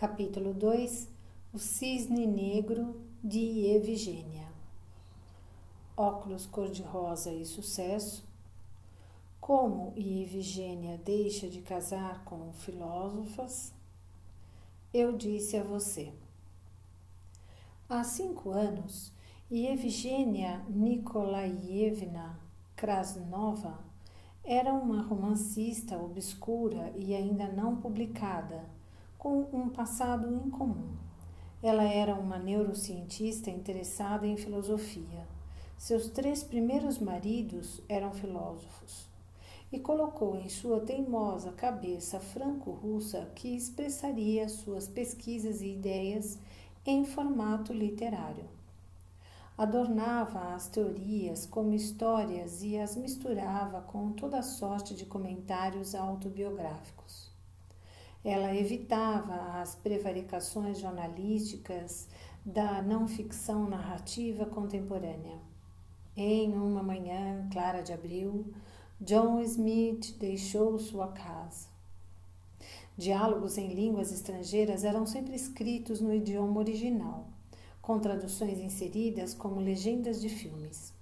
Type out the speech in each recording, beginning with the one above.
Capítulo 2 O Cisne Negro de Evigênia. Óculos cor-de-rosa e sucesso. Como Evigênia deixa de casar com filósofas Eu disse a você. Há cinco anos, Evigênia Nikolaevna Krasnova era uma romancista obscura e ainda não publicada com um passado incomum. Ela era uma neurocientista interessada em filosofia. Seus três primeiros maridos eram filósofos. E colocou em sua teimosa cabeça franco-russa que expressaria suas pesquisas e ideias em formato literário. Adornava as teorias como histórias e as misturava com toda sorte de comentários autobiográficos. Ela evitava as prevaricações jornalísticas da não ficção narrativa contemporânea. Em uma manhã clara de abril, John Smith deixou sua casa. Diálogos em línguas estrangeiras eram sempre escritos no idioma original, com traduções inseridas como legendas de filmes.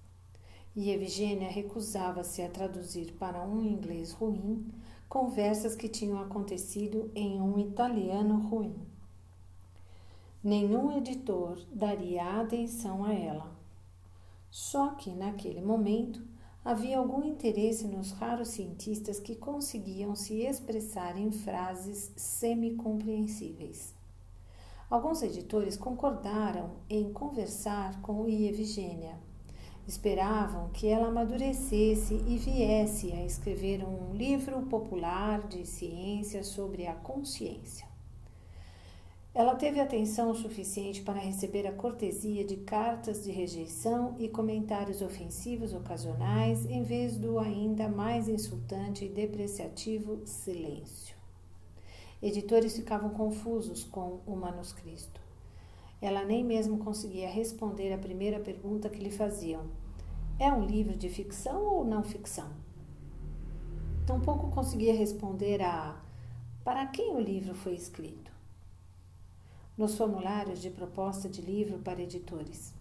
E Eugênia recusava-se a traduzir para um inglês ruim conversas que tinham acontecido em um italiano ruim. Nenhum editor daria atenção a ela. Só que, naquele momento, havia algum interesse nos raros cientistas que conseguiam se expressar em frases semi-compreensíveis. Alguns editores concordaram em conversar com Ievgênia Esperavam que ela amadurecesse e viesse a escrever um livro popular de ciência sobre a consciência. Ela teve atenção suficiente para receber a cortesia de cartas de rejeição e comentários ofensivos ocasionais, em vez do ainda mais insultante e depreciativo silêncio. Editores ficavam confusos com o manuscrito. Ela nem mesmo conseguia responder à primeira pergunta que lhe faziam: É um livro de ficção ou não ficção? Tampouco conseguia responder a para quem o livro foi escrito. Nos formulários de proposta de livro para editores,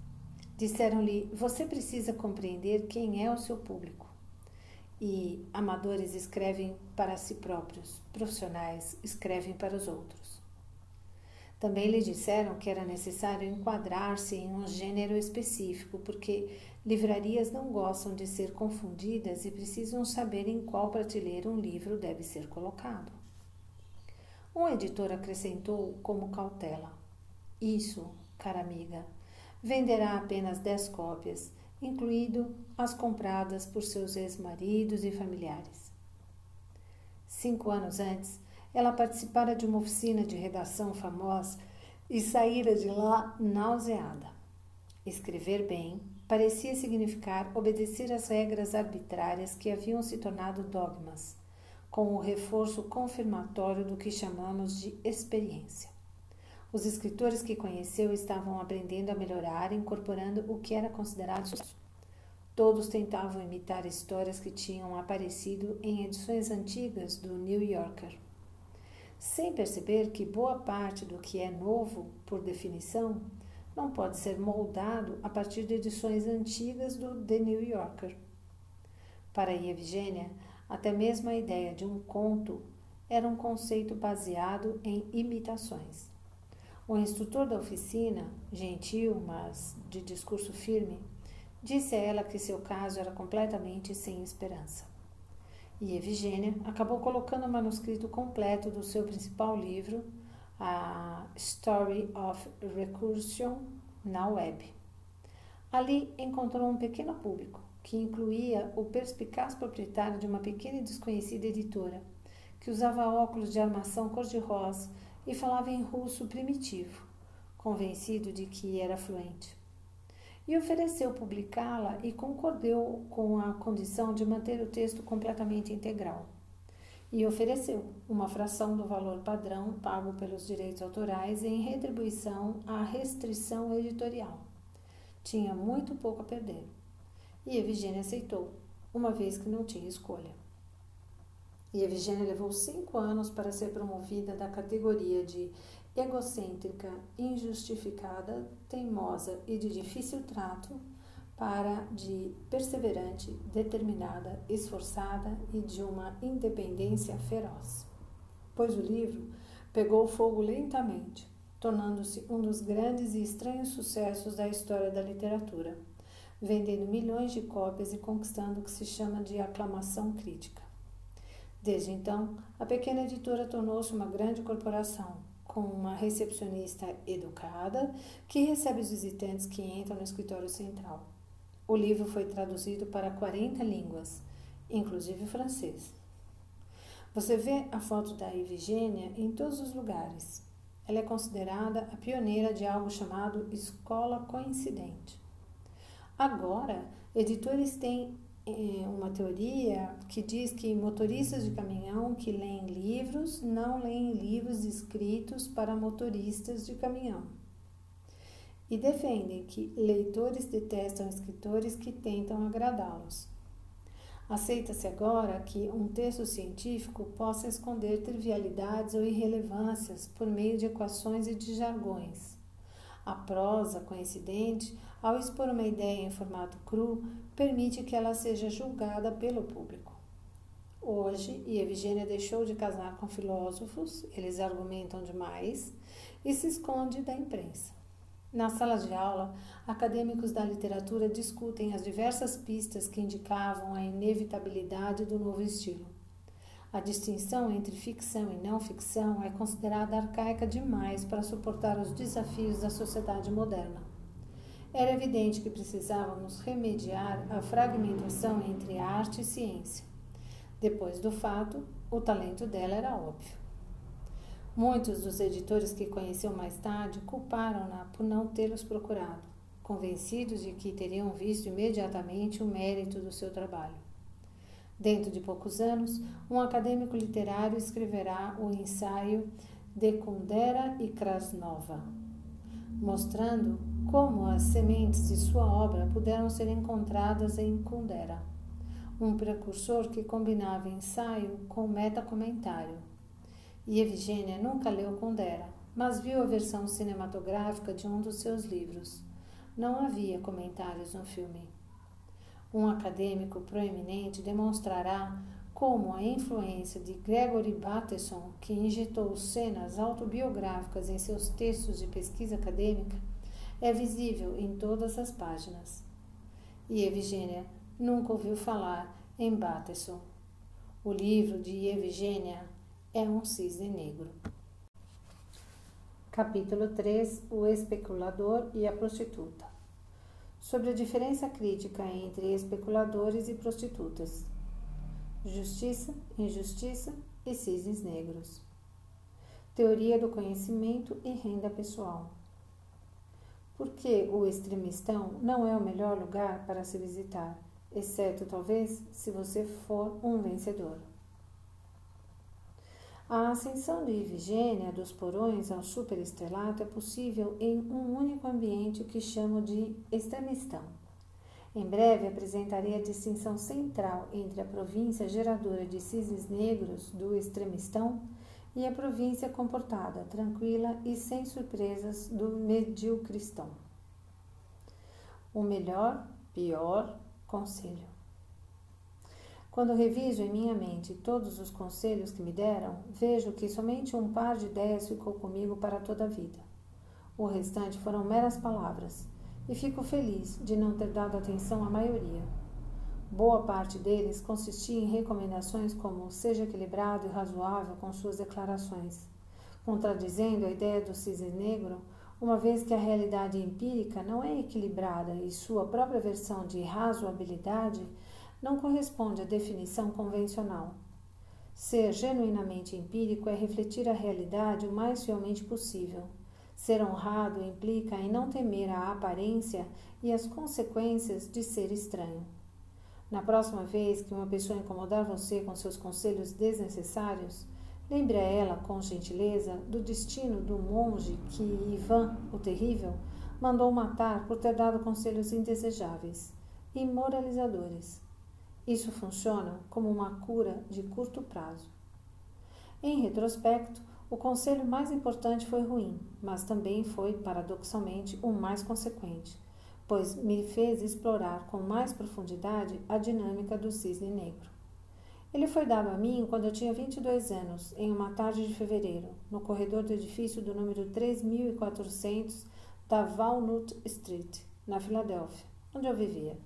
disseram-lhe: Você precisa compreender quem é o seu público. E amadores escrevem para si próprios, profissionais escrevem para os outros. Também lhe disseram que era necessário enquadrar-se em um gênero específico, porque livrarias não gostam de ser confundidas e precisam saber em qual prateleira um livro deve ser colocado. Um editor acrescentou como cautela: Isso, cara amiga, venderá apenas dez cópias, incluído as compradas por seus ex-maridos e familiares. Cinco anos antes, ela participara de uma oficina de redação famosa e saíra de lá nauseada. Escrever bem parecia significar obedecer às regras arbitrárias que haviam se tornado dogmas, com o reforço confirmatório do que chamamos de experiência. Os escritores que conheceu estavam aprendendo a melhorar, incorporando o que era considerado. Todos tentavam imitar histórias que tinham aparecido em edições antigas do New Yorker sem perceber que boa parte do que é novo, por definição, não pode ser moldado a partir de edições antigas do The New Yorker. Para Evgênia, até mesmo a ideia de um conto era um conceito baseado em imitações. O instrutor da oficina, gentil, mas de discurso firme, disse a ela que seu caso era completamente sem esperança. E Evgênia acabou colocando o manuscrito completo do seu principal livro, a Story of Recursion, na web. Ali encontrou um pequeno público, que incluía o perspicaz proprietário de uma pequena e desconhecida editora, que usava óculos de armação cor-de-rosa e falava em russo primitivo, convencido de que era fluente e ofereceu publicá-la e concordou com a condição de manter o texto completamente integral. E ofereceu uma fração do valor padrão pago pelos direitos autorais em retribuição à restrição editorial. Tinha muito pouco a perder. E Evgênia aceitou, uma vez que não tinha escolha. E Evgênia levou cinco anos para ser promovida da categoria de egocêntrica, injustificada, teimosa e de difícil trato, para de perseverante, determinada, esforçada e de uma independência feroz. Pois o livro pegou fogo lentamente, tornando-se um dos grandes e estranhos sucessos da história da literatura, vendendo milhões de cópias e conquistando o que se chama de aclamação crítica. Desde então, a pequena editora tornou-se uma grande corporação, com uma recepcionista educada que recebe os visitantes que entram no escritório central. O livro foi traduzido para 40 línguas, inclusive francês. Você vê a foto da Evigênia em todos os lugares. Ela é considerada a pioneira de algo chamado escola coincidente. Agora, editores têm uma teoria que diz que motoristas de caminhão que leem livros não leem livros escritos para motoristas de caminhão e defendem que leitores detestam escritores que tentam agradá-los. Aceita-se agora que um texto científico possa esconder trivialidades ou irrelevâncias por meio de equações e de jargões. A prosa coincidente, ao expor uma ideia em formato cru, permite que ela seja julgada pelo público. Hoje, Evgênia deixou de casar com filósofos, eles argumentam demais, e se esconde da imprensa. Na sala de aula, acadêmicos da literatura discutem as diversas pistas que indicavam a inevitabilidade do novo estilo. A distinção entre ficção e não ficção é considerada arcaica demais para suportar os desafios da sociedade moderna. Era evidente que precisávamos remediar a fragmentação entre arte e ciência. Depois do fato, o talento dela era óbvio. Muitos dos editores que conheceu mais tarde culparam-na por não tê-los procurado, convencidos de que teriam visto imediatamente o mérito do seu trabalho. Dentro de poucos anos, um acadêmico literário escreverá o ensaio De Kundera e Krasnova, mostrando como as sementes de sua obra puderam ser encontradas em Kundera, um precursor que combinava ensaio com metacomentário e Evgênia nunca leu Kundera, mas viu a versão cinematográfica de um dos seus livros. Não havia comentários no filme. Um acadêmico proeminente demonstrará como a influência de Gregory Bateson, que injetou cenas autobiográficas em seus textos de pesquisa acadêmica, é visível em todas as páginas. E Evgênia nunca ouviu falar em Bateson. O livro de Evgênia é um cisne negro. Capítulo 3 O especulador e a prostituta. Sobre a diferença crítica entre especuladores e prostitutas. Justiça, injustiça e cisnes negros. Teoria do conhecimento e renda pessoal. Porque o extremistão não é o melhor lugar para se visitar, exceto talvez se você for um vencedor. A ascensão de Ifigênia dos porões ao superestrelato é possível em um único ambiente que chamo de extremistão. Em breve apresentarei a distinção central entre a província geradora de cisnes negros do extremistão e a província comportada, tranquila e sem surpresas do mediocristão. O melhor, pior conselho. Quando reviso em minha mente todos os conselhos que me deram, vejo que somente um par de ideias ficou comigo para toda a vida. O restante foram meras palavras, e fico feliz de não ter dado atenção à maioria. Boa parte deles consistia em recomendações como seja equilibrado e razoável com suas declarações, contradizendo a ideia do cisne negro, uma vez que a realidade empírica não é equilibrada e sua própria versão de razoabilidade não corresponde à definição convencional. Ser genuinamente empírico é refletir a realidade o mais fielmente possível. Ser honrado implica em não temer a aparência e as consequências de ser estranho. Na próxima vez que uma pessoa incomodar você com seus conselhos desnecessários, lembre a ela com gentileza do destino do monge que Ivan, o terrível, mandou matar por ter dado conselhos indesejáveis e moralizadores. Isso funciona como uma cura de curto prazo. Em retrospecto, O conselho mais importante foi ruim, mas também foi, paradoxalmente, o mais consequente, pois me fez explorar com mais profundidade a dinâmica do cisne negro. Ele foi dado a mim quando eu tinha 22 anos, em uma tarde de fevereiro, no corredor do edifício do número 3400 da Walnut Street, na Filadélfia, onde eu vivia.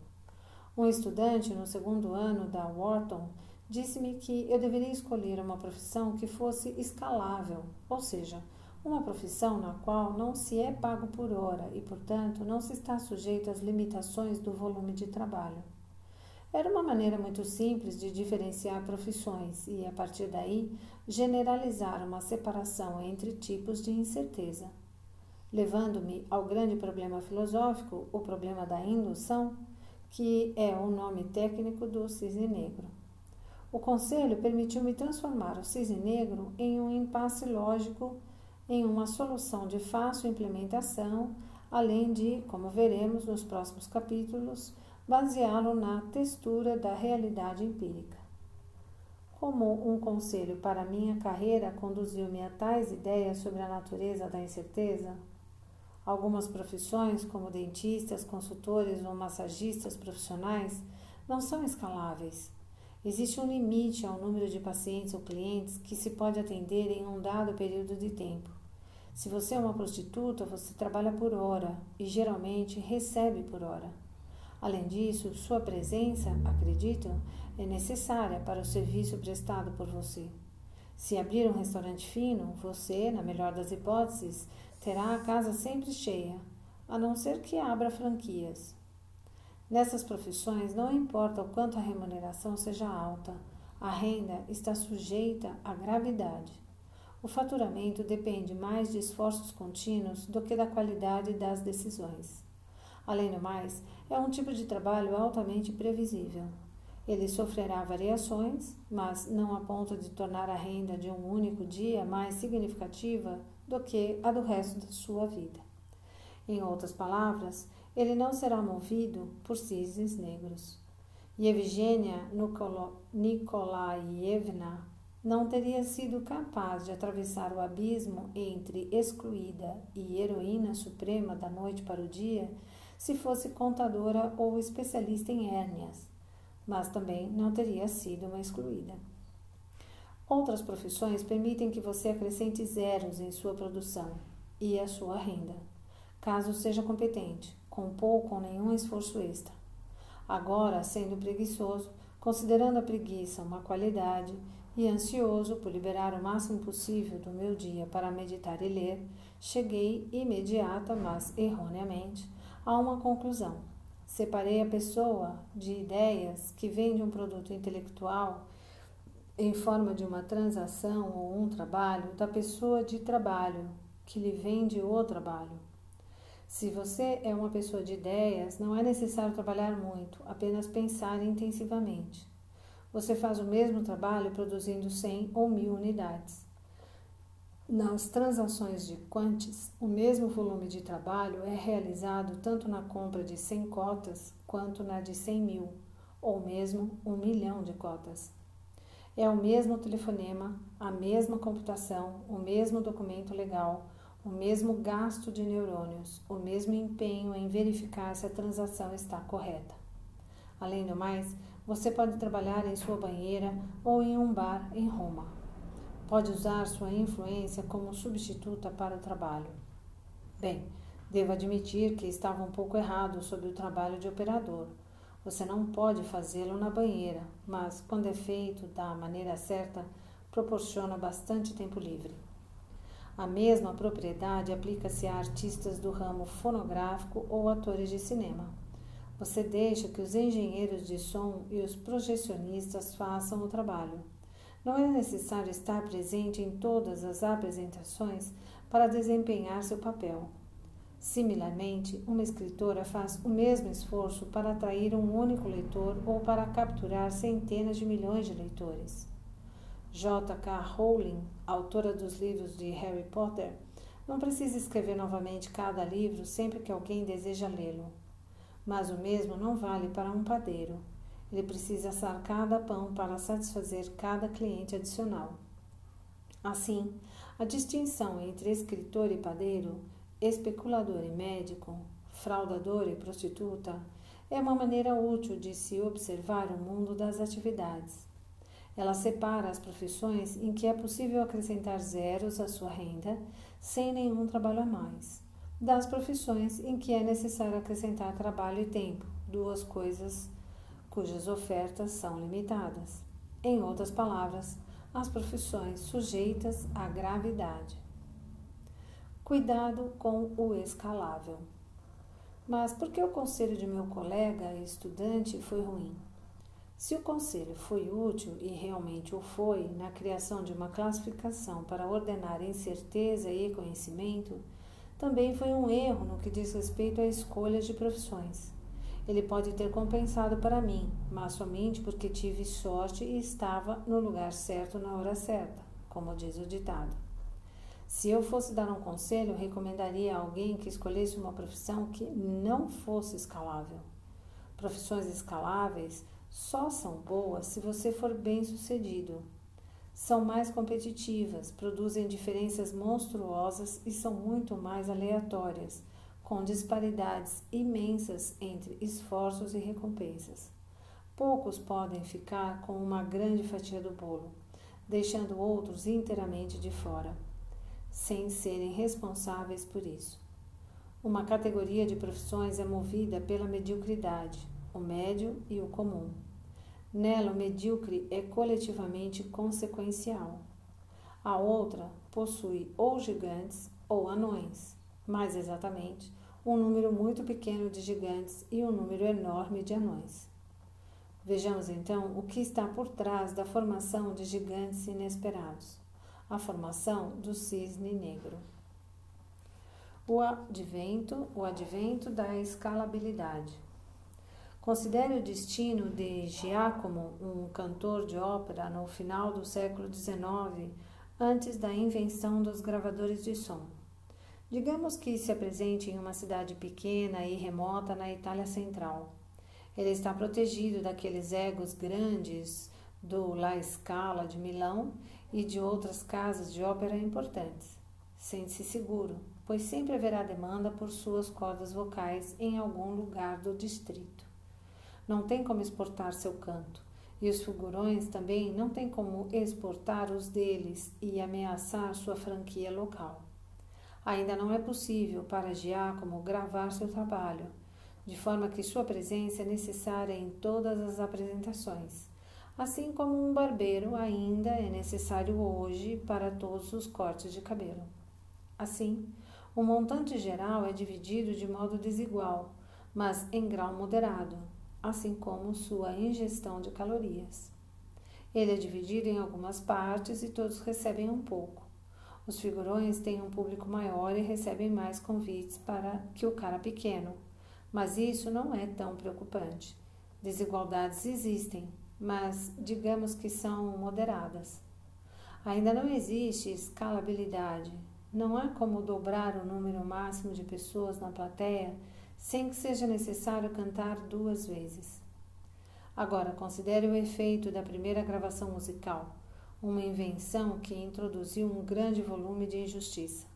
Um estudante no segundo ano da Wharton disse-me que eu deveria escolher uma profissão que fosse escalável, ou seja, uma profissão na qual não se é pago por hora e, portanto, não se está sujeito às limitações do volume de trabalho. Era uma maneira muito simples de diferenciar profissões e, a partir daí, generalizar uma separação entre tipos de incerteza. Levando-me ao grande problema filosófico, o problema da indução, que é o nome técnico do cisne negro. O conselho permitiu-me transformar o cisne negro em um impasse lógico, em uma solução de fácil implementação, além de, como veremos nos próximos capítulos, baseá-lo na textura da realidade empírica. Como um conselho para minha carreira conduziu-me a tais ideias sobre a natureza da incerteza, algumas profissões, como dentistas, consultores ou massagistas profissionais, não são escaláveis Existe um limite ao número de pacientes ou clientes que se pode atender em um dado período de tempo. Se você é uma prostituta, você trabalha por hora e geralmente recebe por hora. Além disso, sua presença, acredito, é necessária para o serviço prestado por você. Se abrir um restaurante fino, você, na melhor das hipóteses, terá a casa sempre cheia, a não ser que abra franquias. Nessas profissões, não importa o quanto a remuneração seja alta, a renda está sujeita à gravidade. O faturamento depende mais de esforços contínuos do que da qualidade das decisões. Além do mais, é um tipo de trabalho altamente previsível. Ele sofrerá variações, mas não a ponto de tornar a renda de um único dia mais significativa do que a do resto da sua vida. Em outras palavras, ele não será movido por cisnes negros. E Evgenia Nikolaevna não teria sido capaz de atravessar o abismo entre excluída e heroína suprema da noite para o dia se fosse contadora ou especialista em hérnias, mas também não teria sido uma excluída. Outras profissões permitem que você acrescente zeros em sua produção e a sua renda, caso seja competente com pouco ou nenhum esforço extra. Agora, sendo preguiçoso, considerando a preguiça uma qualidade e ansioso por liberar o máximo possível do meu dia para meditar e ler, cheguei imediata, mas erroneamente, a uma conclusão. Separei a pessoa de ideias que vende um produto intelectual em forma de uma transação ou um trabalho da pessoa de trabalho que lhe vende o trabalho. Se você é uma pessoa de ideias, não é necessário trabalhar muito, apenas pensar intensivamente. Você faz o mesmo trabalho produzindo 100 ou 1000 unidades. Nas transações de quantes, o mesmo volume de trabalho é realizado tanto na compra de 100 cotas quanto na de 100 mil, ou mesmo um milhão de cotas. É o mesmo telefonema, a mesma computação, o mesmo documento legal, o mesmo gasto de neurônios, o mesmo empenho em verificar se a transação está correta. Além do mais, você pode trabalhar em sua banheira ou em um bar em Roma. Pode usar sua influência como substituta para o trabalho. Bem, devo admitir que estava um pouco errado sobre o trabalho de operador. Você não pode fazê-lo na banheira, mas, quando é feito da maneira certa, proporciona bastante tempo livre. A mesma propriedade aplica-se a artistas do ramo fonográfico ou atores de cinema. Você deixa que os engenheiros de som e os projecionistas façam o trabalho. Não é necessário estar presente em todas as apresentações para desempenhar seu papel. Similarmente, uma escritora faz o mesmo esforço para atrair um único leitor ou para capturar centenas de milhões de leitores. J.K. Rowling, autora dos livros de Harry Potter, não precisa escrever novamente cada livro sempre que alguém deseja lê-lo. Mas o mesmo não vale para um padeiro. Ele precisa assar cada pão para satisfazer cada cliente adicional. Assim, A distinção entre escritor e padeiro, especulador e médico, fraudador e prostituta é uma maneira útil de se observar o mundo das atividades. Ela separa as profissões em que é possível acrescentar zeros à sua renda sem nenhum trabalho a mais, das profissões em que é necessário acrescentar trabalho e tempo, duas coisas cujas ofertas são limitadas. Em outras palavras, as profissões sujeitas à gravidade. Cuidado com o escalável. Mas por que o conselho de meu colega e estudante foi ruim? Se o conselho foi útil, e realmente o foi, na criação de uma classificação para ordenar incerteza e conhecimento, também foi um erro no que diz respeito à escolha de profissões. Ele pode ter compensado para mim, mas somente porque tive sorte e estava no lugar certo na hora certa, como diz o ditado. Se eu fosse dar um conselho, recomendaria a alguém que escolhesse uma profissão que não fosse escalável. Profissões escaláveis só são boas se você for bem sucedido. São mais competitivas, produzem diferenças monstruosas e são muito mais aleatórias, com disparidades imensas entre esforços e recompensas. Poucos podem ficar com uma grande fatia do bolo, deixando outros inteiramente de fora, sem serem responsáveis por isso. Uma categoria de profissões é movida pela mediocridade, o médio e o comum. Nela, o medíocre é coletivamente consequencial. A outra possui ou gigantes ou anões, mais exatamente, um número muito pequeno de gigantes e um número enorme de anões. Vejamos então o que está por trás da formação de gigantes inesperados a formação do cisne negro. O advento, o advento da escalabilidade. Considere o destino de Giacomo, um cantor de ópera no final do século XIX, antes da invenção dos gravadores de som. Digamos que se apresente em uma cidade pequena e remota na Itália Central. Ele está protegido daqueles egos grandes do La Scala de Milão e de outras casas de ópera importantes. Sente-se seguro, pois sempre haverá demanda por suas cordas vocais em algum lugar do distrito não tem como exportar seu canto. E os figurões também não têm como exportar os deles e ameaçar sua franquia local. Ainda não é possível para Giacomo gravar seu trabalho, de forma que sua presença é necessária em todas as apresentações, assim como um barbeiro ainda é necessário hoje para todos os cortes de cabelo. Assim, o montante geral é dividido de modo desigual, mas em grau moderado, assim como sua ingestão de calorias. Ele é dividido em algumas partes e todos recebem um pouco. Os figurões têm um público maior e recebem mais convites para que o cara pequeno, mas isso não é tão preocupante. Desigualdades existem, mas digamos que são moderadas. Ainda não existe escalabilidade. Não há como dobrar o número máximo de pessoas na plateia sem que seja necessário cantar duas vezes. Agora, considere o efeito da primeira gravação musical, uma invenção que introduziu um grande volume de injustiça.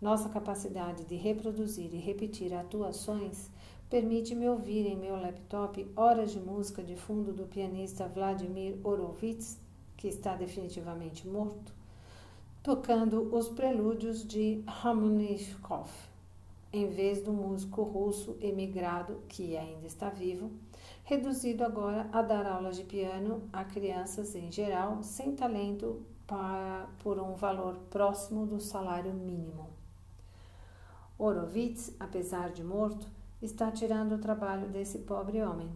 Nossa capacidade de reproduzir e repetir atuações permite-me ouvir em meu laptop horas de música de fundo do pianista Vladimir Horowitz, que está definitivamente morto, tocando os prelúdios de Rachmaninoff em vez do músico russo emigrado, que ainda está vivo, reduzido agora a dar aulas de piano a crianças em geral sem talento para, por um valor próximo do salário mínimo. Horowitz, apesar de morto, está tirando o trabalho desse pobre homem.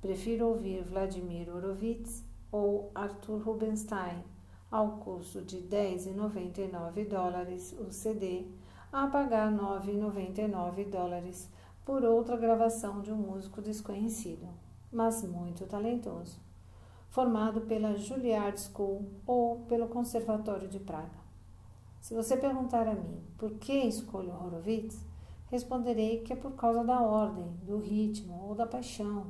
Prefiro ouvir Vladimir Horowitz ou Arthur Rubinstein ao custo de 10,99 dólares o CD a pagar 9,99 dólares por outra gravação de um músico desconhecido, mas muito talentoso, formado pela Juilliard School ou pelo Conservatório de Praga. Se você perguntar a mim por que escolho Horowitz, responderei que é por causa da ordem, do ritmo ou da paixão,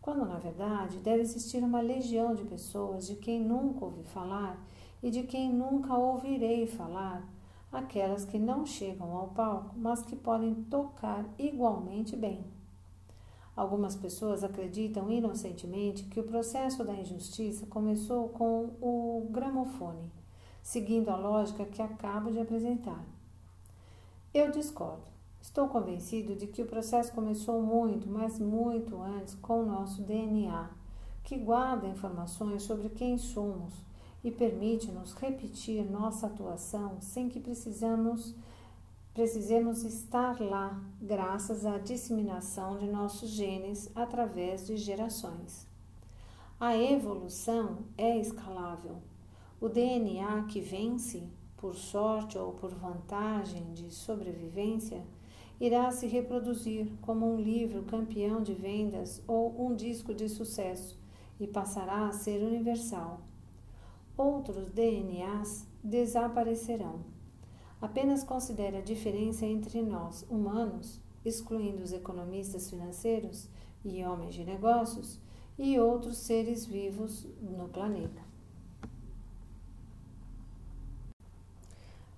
quando na verdade deve existir uma legião de pessoas de quem nunca ouvi falar e de quem nunca ouvirei falar, aquelas que não chegam ao palco, mas que podem tocar igualmente bem. Algumas pessoas acreditam inocentemente que o processo da injustiça começou com o gramofone, seguindo a lógica que acabo de apresentar. Eu discordo. Estou convencido de que o processo começou muito, mas muito antes com o nosso DNA, que guarda informações sobre quem somos e permite-nos repetir nossa atuação sem que precisamos, precisemos estar lá, graças à disseminação de nossos genes através de gerações. A evolução é escalável. O DNA que vence, por sorte ou por vantagem de sobrevivência, irá se reproduzir como um livro campeão de vendas ou um disco de sucesso e passará a ser universal. Outros DNAs desaparecerão. Apenas considere a diferença entre nós, humanos, excluindo os economistas financeiros e homens de negócios, e outros seres vivos no planeta.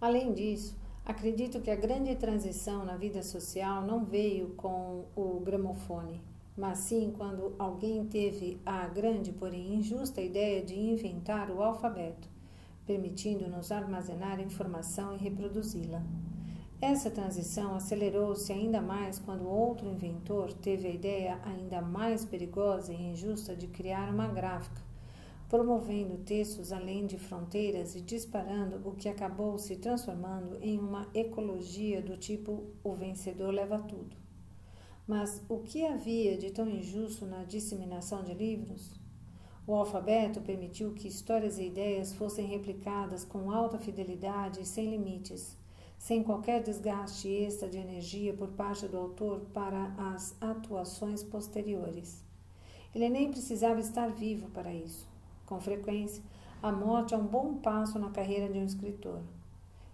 Além disso, acredito que a grande transição na vida social não veio com o gramofone mas sim quando alguém teve a grande, porém injusta ideia de inventar o alfabeto, permitindo-nos armazenar informação e reproduzi-la. Essa transição acelerou-se ainda mais quando outro inventor teve a ideia ainda mais perigosa e injusta de criar uma gráfica, promovendo textos além de fronteiras e disparando o que acabou se transformando em uma ecologia do tipo o vencedor leva tudo. Mas o que havia de tão injusto na disseminação de livros? O alfabeto permitiu que histórias e ideias fossem replicadas com alta fidelidade e sem limites, sem qualquer desgaste extra de energia por parte do autor para as atuações posteriores. Ele nem precisava estar vivo para isso. Com frequência, a morte é um bom passo na carreira de um escritor.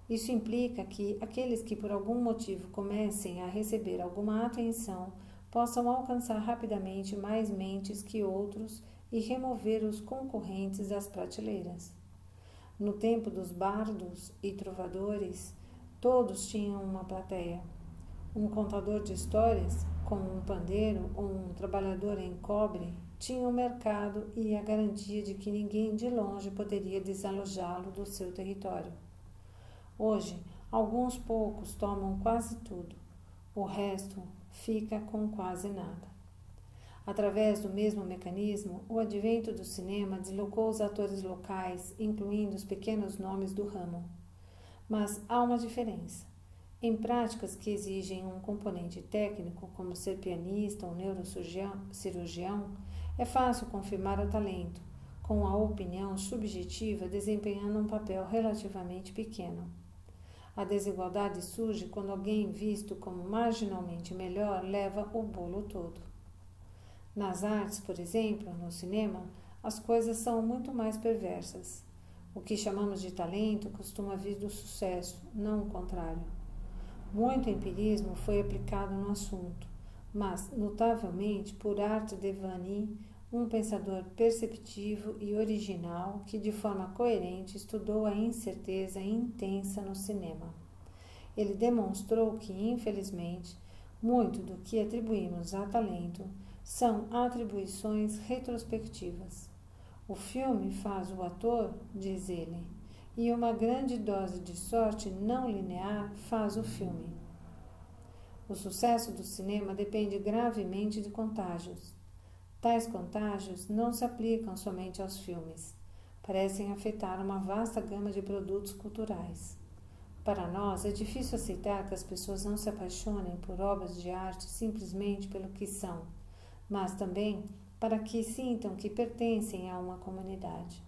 Isso implica que aqueles que por algum motivo comecem a receber alguma atenção possam alcançar rapidamente mais mentes que outros e remover os concorrentes das prateleiras. No tempo dos bardos e trovadores, todos tinham uma plateia. Um contador de histórias, como um pandeiro ou um trabalhador em cobre, tinha um mercado e a garantia de que ninguém de longe poderia desalojá-lo do seu território. Hoje, alguns poucos tomam quase tudo, o resto fica com quase nada. Através do mesmo mecanismo, o advento do cinema deslocou os atores locais, incluindo os pequenos nomes do ramo. Mas há uma diferença. Em práticas que exigem um componente técnico, como ser pianista ou neurocirurgião, é fácil confirmar o talento, com a opinião subjetiva desempenhando um papel relativamente pequeno. A desigualdade surge quando alguém visto como marginalmente melhor leva o bolo todo. Nas artes, por exemplo, no cinema, as coisas são muito mais perversas. O que chamamos de talento costuma vir do sucesso, não o contrário. Muito empirismo foi aplicado no assunto, mas, notavelmente, por arte de um pensador perceptivo e original que, de forma coerente, estudou a incerteza intensa no cinema. Ele demonstrou que, infelizmente, muito do que atribuímos a talento são atribuições retrospectivas. O filme faz o ator, diz ele, e uma grande dose de sorte não linear faz o filme. O sucesso do cinema depende gravemente de contágios. Tais contágios não se aplicam somente aos filmes, parecem afetar uma vasta gama de produtos culturais. Para nós, é difícil aceitar que as pessoas não se apaixonem por obras de arte simplesmente pelo que são, mas também para que sintam que pertencem a uma comunidade.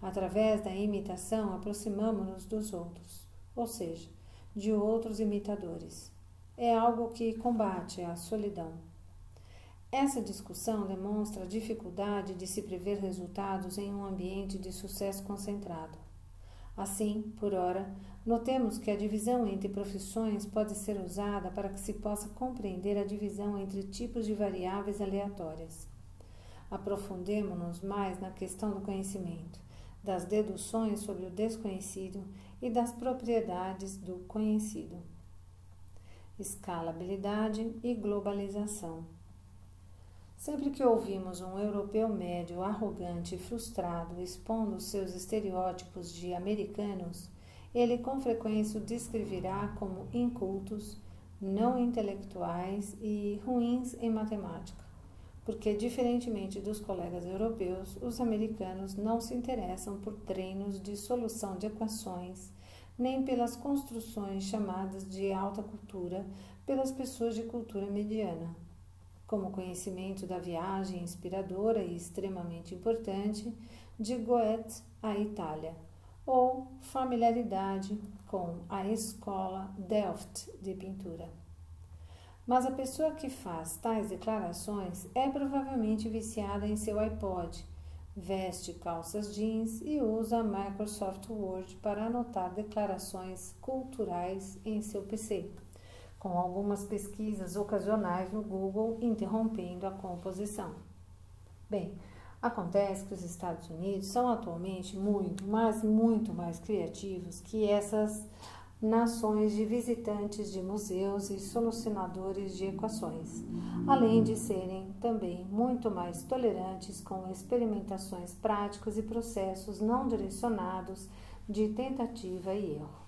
Através da imitação, aproximamos-nos dos outros, ou seja, de outros imitadores. É algo que combate a solidão. Essa discussão demonstra a dificuldade de se prever resultados em um ambiente de sucesso concentrado. Assim, por ora, notemos que a divisão entre profissões pode ser usada para que se possa compreender a divisão entre tipos de variáveis aleatórias. Aprofundemo-nos mais na questão do conhecimento. das deduções sobre o desconhecido e das propriedades do conhecido. Escalabilidade e globalização. Sempre que ouvimos um europeu médio arrogante e frustrado expondo seus estereótipos de americanos, ele com frequência o descreverá como incultos, não intelectuais e ruins em matemática, porque, diferentemente dos colegas europeus, os americanos não se interessam por treinos de solução de equações, nem pelas construções chamadas de alta cultura pelas pessoas de cultura mediana. Como conhecimento da viagem inspiradora e extremamente importante de Goethe à Itália ou familiaridade com a escola Delft de pintura. Mas a pessoa que faz tais declarações é provavelmente viciada em seu iPod, veste calças jeans e usa Microsoft Word para anotar declarações culturais em seu PC, com algumas pesquisas ocasionais no Google interrompendo a composição. Bem, Acontece que os Estados Unidos são atualmente muito, mas muito mais criativos que essas nações de visitantes de museus e solucionadores de equações, além de serem também muito mais tolerantes com experimentações práticas e processos não direcionados de tentativa e erro.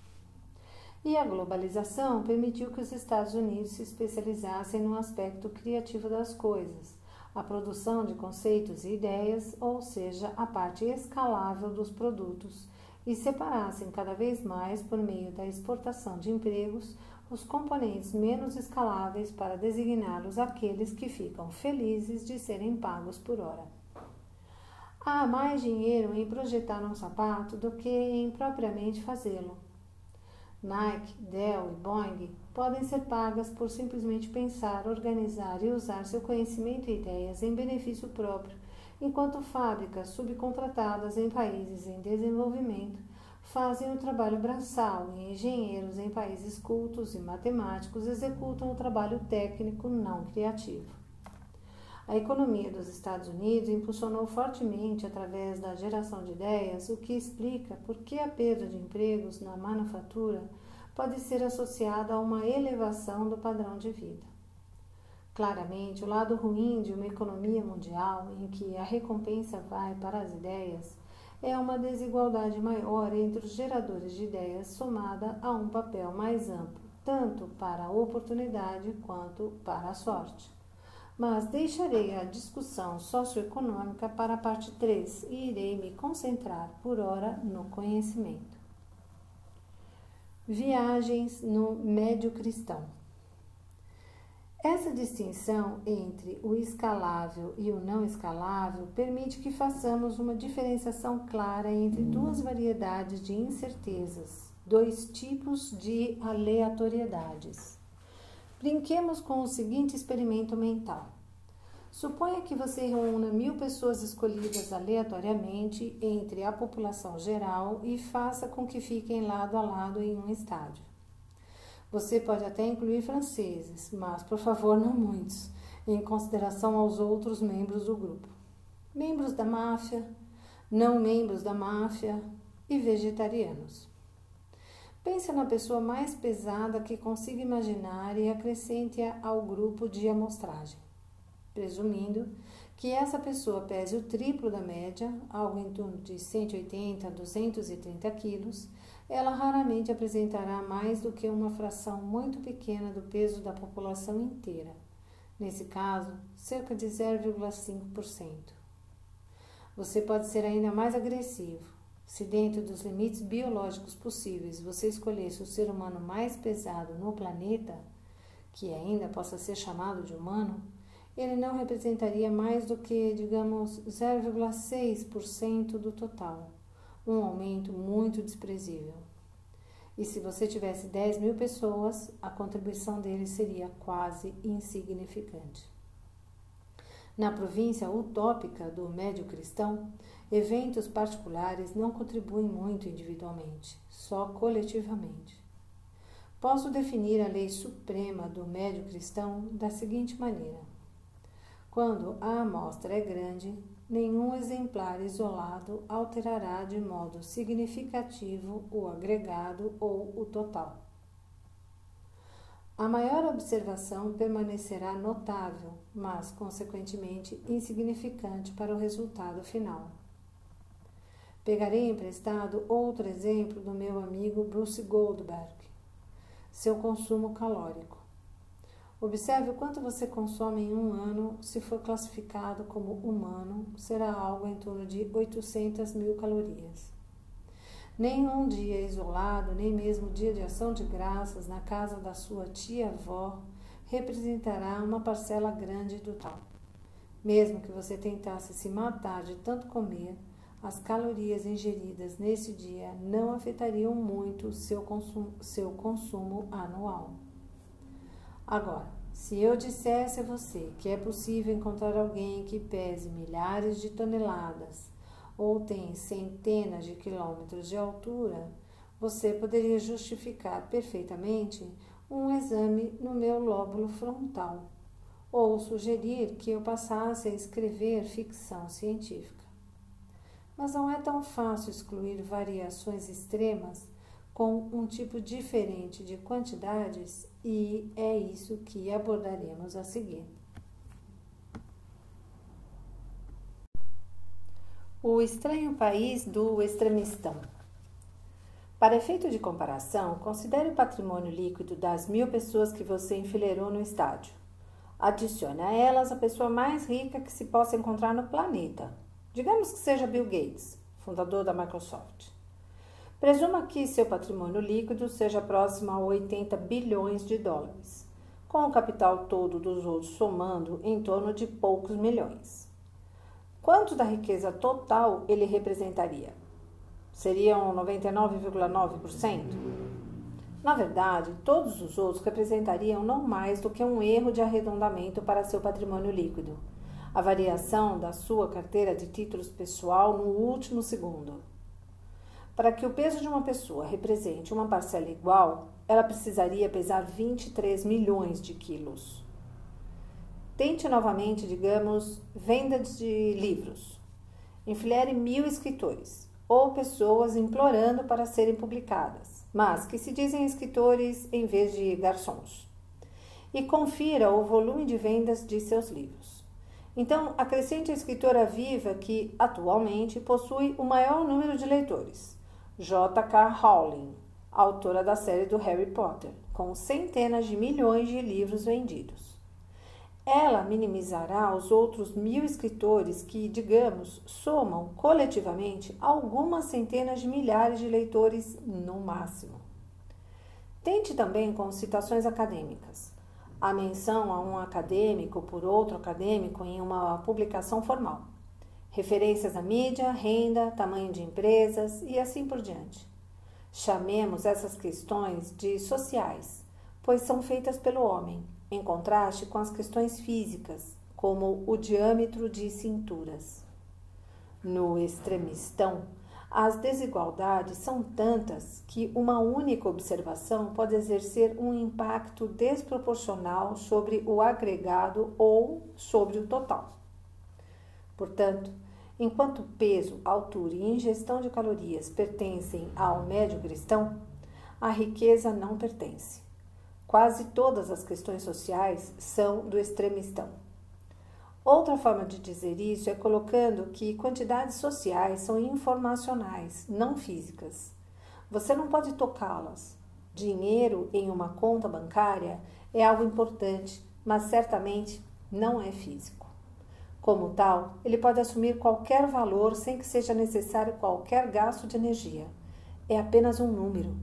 E a globalização permitiu que os Estados Unidos se especializassem no aspecto criativo das coisas a produção de conceitos e ideias, ou seja, a parte escalável dos produtos, e separassem cada vez mais, por meio da exportação de empregos, os componentes menos escaláveis para designá-los aqueles que ficam felizes de serem pagos por hora. Há mais dinheiro em projetar um sapato do que em propriamente fazê-lo. Nike, Dell e Boeing podem ser pagas por simplesmente pensar, organizar e usar seu conhecimento e ideias em benefício próprio, enquanto fábricas subcontratadas em países em desenvolvimento fazem o trabalho braçal e engenheiros em países cultos e matemáticos executam o trabalho técnico não criativo. A economia dos Estados Unidos impulsionou fortemente através da geração de ideias, o que explica por que a perda de empregos na manufatura pode ser associada a uma elevação do padrão de vida. Claramente, o lado ruim de uma economia mundial em que a recompensa vai para as ideias é uma desigualdade maior entre os geradores de ideias somada a um papel mais amplo, tanto para a oportunidade quanto para a sorte mas deixarei a discussão socioeconômica para a parte 3 e irei me concentrar por hora no conhecimento. Viagens no médio cristão. Essa distinção entre o escalável e o não escalável permite que façamos uma diferenciação clara entre duas variedades de incertezas, dois tipos de aleatoriedades. Brinquemos com o seguinte experimento mental. Suponha que você reúna mil pessoas escolhidas aleatoriamente entre a população geral e faça com que fiquem lado a lado em um estádio. Você pode até incluir franceses, mas por favor não muitos, em consideração aos outros membros do grupo. Membros da máfia, não membros da máfia e vegetarianos. Pense na pessoa mais pesada que consiga imaginar e acrescente-a ao grupo de amostragem, presumindo que essa pessoa pese o triplo da média, algo em torno de 180 a 230 quilos, ela raramente apresentará mais do que uma fração muito pequena do peso da população inteira, nesse caso, cerca de 0,5%. Você pode ser ainda mais agressivo. Se dentro dos limites biológicos possíveis você escolhesse o ser humano mais pesado no planeta, que ainda possa ser chamado de humano, ele não representaria mais do que, digamos, 0,6% do total, um aumento muito desprezível. E se você tivesse 10 mil pessoas, a contribuição dele seria quase insignificante. Na província utópica do médio cristão, eventos particulares não contribuem muito individualmente, só coletivamente. Posso definir a lei suprema do médio cristão da seguinte maneira: quando a amostra é grande, nenhum exemplar isolado alterará de modo significativo o agregado ou o total. A maior observação permanecerá notável, mas, consequentemente, insignificante para o resultado final. Pegarei emprestado outro exemplo do meu amigo Bruce Goldberg, seu consumo calórico. Observe o quanto você consome em um ano, se for classificado como humano, será algo em torno de 800 mil calorias. Nem um dia isolado, nem mesmo dia de ação de graças na casa da sua tia-avó representará uma parcela grande do tal. Mesmo que você tentasse se matar de tanto comer, as calorias ingeridas nesse dia não afetariam muito seu seu consumo anual. Agora, se eu dissesse a você que é possível encontrar alguém que pese milhares de toneladas ou tem centenas de quilômetros de altura, você poderia justificar perfeitamente um exame no meu lóbulo frontal ou sugerir que eu passasse a escrever ficção científica. Mas não é tão fácil excluir variações extremas com um tipo diferente de quantidades e é isso que abordaremos a seguir. O estranho país do extremistão. Para efeito de comparação, considere o patrimônio líquido das mil pessoas que você enfileirou no estádio. Adicione a elas a pessoa mais rica que se possa encontrar no planeta. Digamos que seja Bill Gates, fundador da Microsoft. Presuma que seu patrimônio líquido seja próximo a 80 bilhões de dólares, com o capital todo dos outros somando em torno de poucos milhões. Quanto da riqueza total ele representaria? Seriam 99,9%? Na verdade, todos os outros representariam não mais do que um erro de arredondamento para seu patrimônio líquido, a variação da sua carteira de títulos pessoal no último segundo. Para que o peso de uma pessoa represente uma parcela igual, ela precisaria pesar 23 milhões de quilos. Tente novamente, digamos, venda de livros. Enfileire mil escritores ou pessoas implorando para serem publicadas, mas que se dizem escritores em vez de garçons. E confira o volume de vendas de seus livros. Então, acrescente a escritora viva que, atualmente, possui o maior número de leitores J.K. Rowling, autora da série do Harry Potter, com centenas de milhões de livros vendidos. Ela minimizará os outros mil escritores que, digamos, somam coletivamente algumas centenas de milhares de leitores no máximo. Tente também com citações acadêmicas. A menção a um acadêmico por outro acadêmico em uma publicação formal referências à mídia, renda, tamanho de empresas e assim por diante. Chamemos essas questões de sociais, pois são feitas pelo homem, em contraste com as questões físicas, como o diâmetro de cinturas. No extremistão, as desigualdades são tantas que uma única observação pode exercer um impacto desproporcional sobre o agregado ou sobre o total. Portanto, Enquanto peso, altura e ingestão de calorias pertencem ao médio cristão, a riqueza não pertence. Quase todas as questões sociais são do extremistão. Outra forma de dizer isso é colocando que quantidades sociais são informacionais, não físicas. Você não pode tocá-las. Dinheiro em uma conta bancária é algo importante, mas certamente não é físico. Como tal, ele pode assumir qualquer valor sem que seja necessário qualquer gasto de energia. É apenas um número.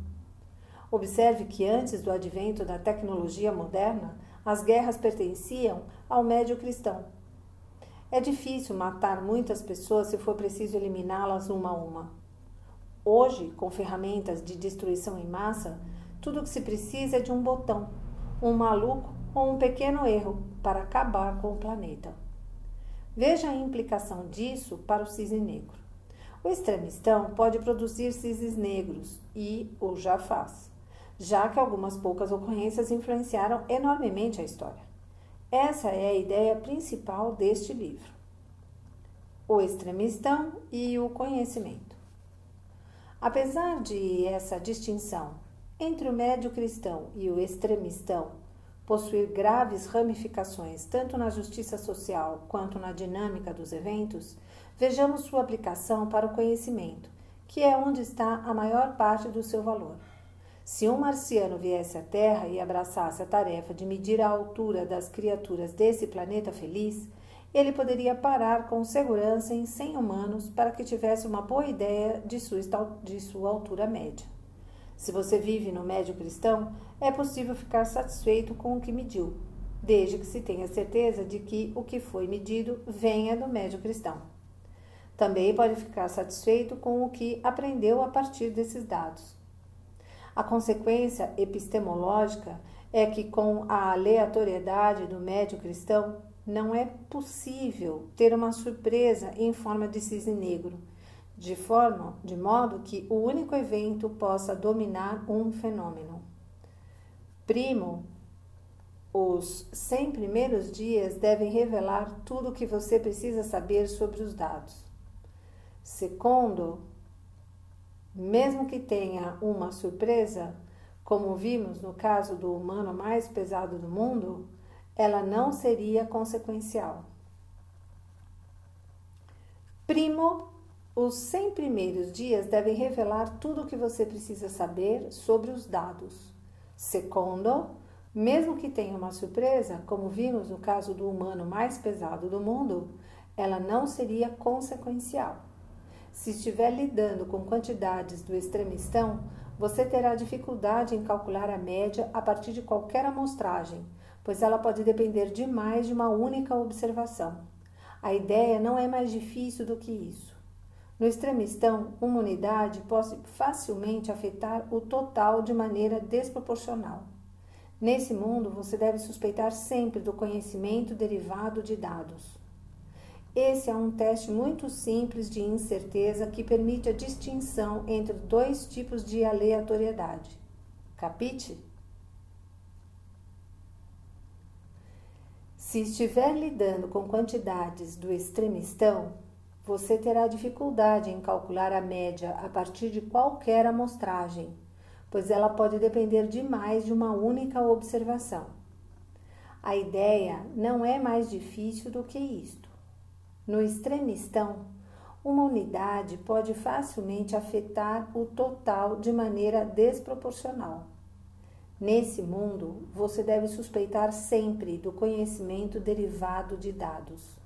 Observe que antes do advento da tecnologia moderna, as guerras pertenciam ao médio cristão. É difícil matar muitas pessoas se for preciso eliminá-las uma a uma. Hoje, com ferramentas de destruição em massa, tudo o que se precisa é de um botão, um maluco ou um pequeno erro para acabar com o planeta. Veja a implicação disso para o cisne negro. O extremistão pode produzir cisnes negros e o já faz, já que algumas poucas ocorrências influenciaram enormemente a história. Essa é a ideia principal deste livro. o extremistão e o conhecimento. Apesar de essa distinção entre o médio cristão e o extremistão possuir graves ramificações tanto na justiça social quanto na dinâmica dos eventos, vejamos sua aplicação para o conhecimento, que é onde está a maior parte do seu valor. Se um marciano viesse à Terra e abraçasse a tarefa de medir a altura das criaturas desse planeta feliz, ele poderia parar com segurança em 100 humanos para que tivesse uma boa ideia de sua, de sua altura média. Se você vive no médio cristão, é possível ficar satisfeito com o que mediu, desde que se tenha certeza de que o que foi medido venha do médio cristão. Também pode ficar satisfeito com o que aprendeu a partir desses dados. A consequência epistemológica é que, com a aleatoriedade do médio cristão, não é possível ter uma surpresa em forma de cisne negro de forma, de modo que o único evento possa dominar um fenômeno. Primo, os 100 primeiros dias devem revelar tudo o que você precisa saber sobre os dados. Segundo, mesmo que tenha uma surpresa, como vimos no caso do humano mais pesado do mundo, ela não seria consequencial. Primo os 100 primeiros dias devem revelar tudo o que você precisa saber sobre os dados. Segundo, mesmo que tenha uma surpresa, como vimos no caso do humano mais pesado do mundo, ela não seria consequencial. Se estiver lidando com quantidades do extremistão, você terá dificuldade em calcular a média a partir de qualquer amostragem, pois ela pode depender demais de uma única observação. A ideia não é mais difícil do que isso. No extremistão, uma unidade pode facilmente afetar o total de maneira desproporcional. Nesse mundo, você deve suspeitar sempre do conhecimento derivado de dados. Esse é um teste muito simples de incerteza que permite a distinção entre dois tipos de aleatoriedade. Capite? Se estiver lidando com quantidades do extremistão, você terá dificuldade em calcular a média a partir de qualquer amostragem, pois ela pode depender demais de uma única observação. A ideia não é mais difícil do que isto. No extremistão, uma unidade pode facilmente afetar o total de maneira desproporcional. Nesse mundo, você deve suspeitar sempre do conhecimento derivado de dados.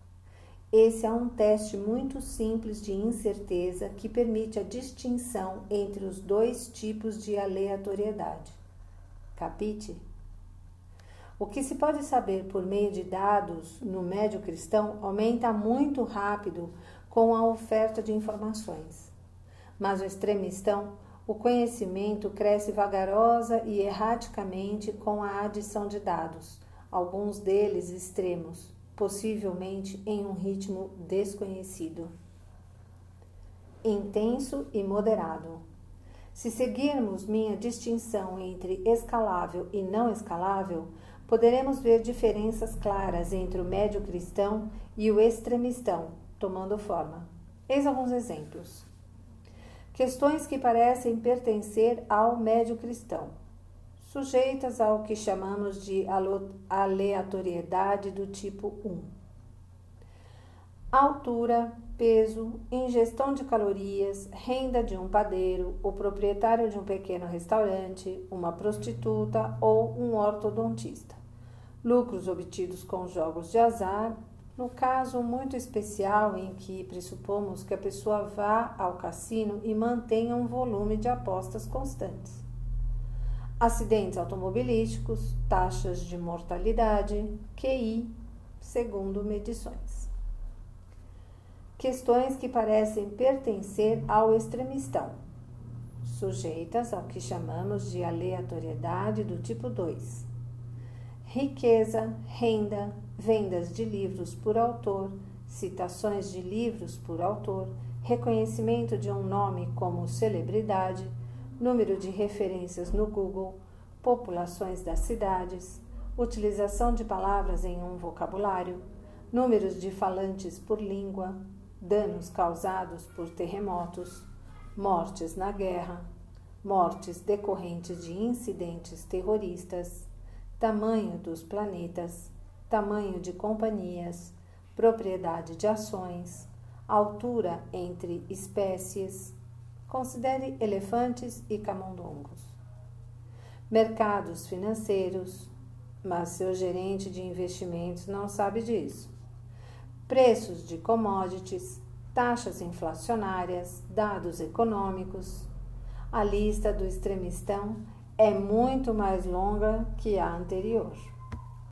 Esse é um teste muito simples de incerteza que permite a distinção entre os dois tipos de aleatoriedade. Capite? O que se pode saber por meio de dados no médio cristão aumenta muito rápido com a oferta de informações. Mas no extremistão, o conhecimento cresce vagarosa e erraticamente com a adição de dados, alguns deles extremos possivelmente em um ritmo desconhecido. Intenso e moderado. Se seguirmos minha distinção entre escalável e não escalável, poderemos ver diferenças claras entre o médio cristão e o extremistão, tomando forma. Eis alguns exemplos. Questões que parecem pertencer ao médio cristão sujeitas ao que chamamos de aleatoriedade do tipo 1. Altura, peso, ingestão de calorias, renda de um padeiro, o proprietário de um pequeno restaurante, uma prostituta ou um ortodontista. Lucros obtidos com jogos de azar, no caso muito especial em que pressupomos que a pessoa vá ao cassino e mantenha um volume de apostas constantes acidentes automobilísticos, taxas de mortalidade, QI, segundo medições. Questões que parecem pertencer ao extremistão, sujeitas ao que chamamos de aleatoriedade do tipo 2. Riqueza, renda, vendas de livros por autor, citações de livros por autor, reconhecimento de um nome como celebridade, número de referências no Google, populações das cidades, utilização de palavras em um vocabulário, números de falantes por língua, danos causados por terremotos, mortes na guerra, mortes decorrentes de incidentes terroristas, tamanho dos planetas, tamanho de companhias, propriedade de ações, altura entre espécies. Considere elefantes e camundongos. Mercados financeiros, mas seu gerente de investimentos não sabe disso. Preços de commodities, taxas inflacionárias, dados econômicos. A lista do extremistão é muito mais longa que a anterior.